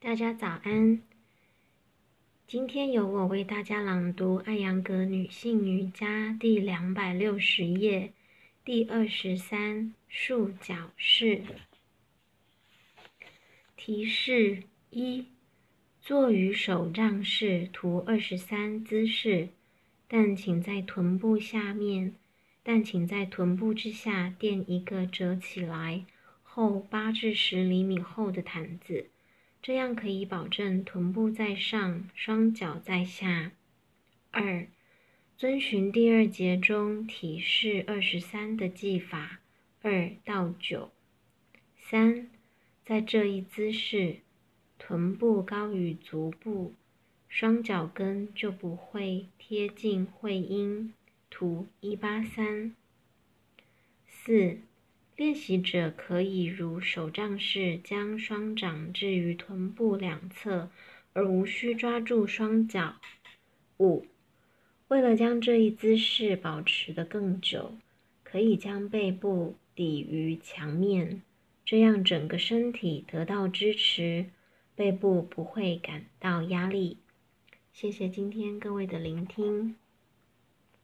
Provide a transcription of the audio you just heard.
大家早安。今天由我为大家朗读《艾扬格女性瑜伽》第两百六十页，第二十三束脚式。提示一：坐于手杖式图二十三姿势，但请在臀部下面，但请在臀部之下垫一个折起来后八至十厘米厚的毯子。这样可以保证臀部在上，双脚在下。二，遵循第二节中体式二十三的技法，二到九。三，在这一姿势，臀部高于足部，双脚跟就不会贴近会阴。图一八三。四。练习者可以如手杖式将双掌置于臀部两侧，而无需抓住双脚。五，为了将这一姿势保持得更久，可以将背部抵于墙面，这样整个身体得到支持，背部不会感到压力。谢谢今天各位的聆听。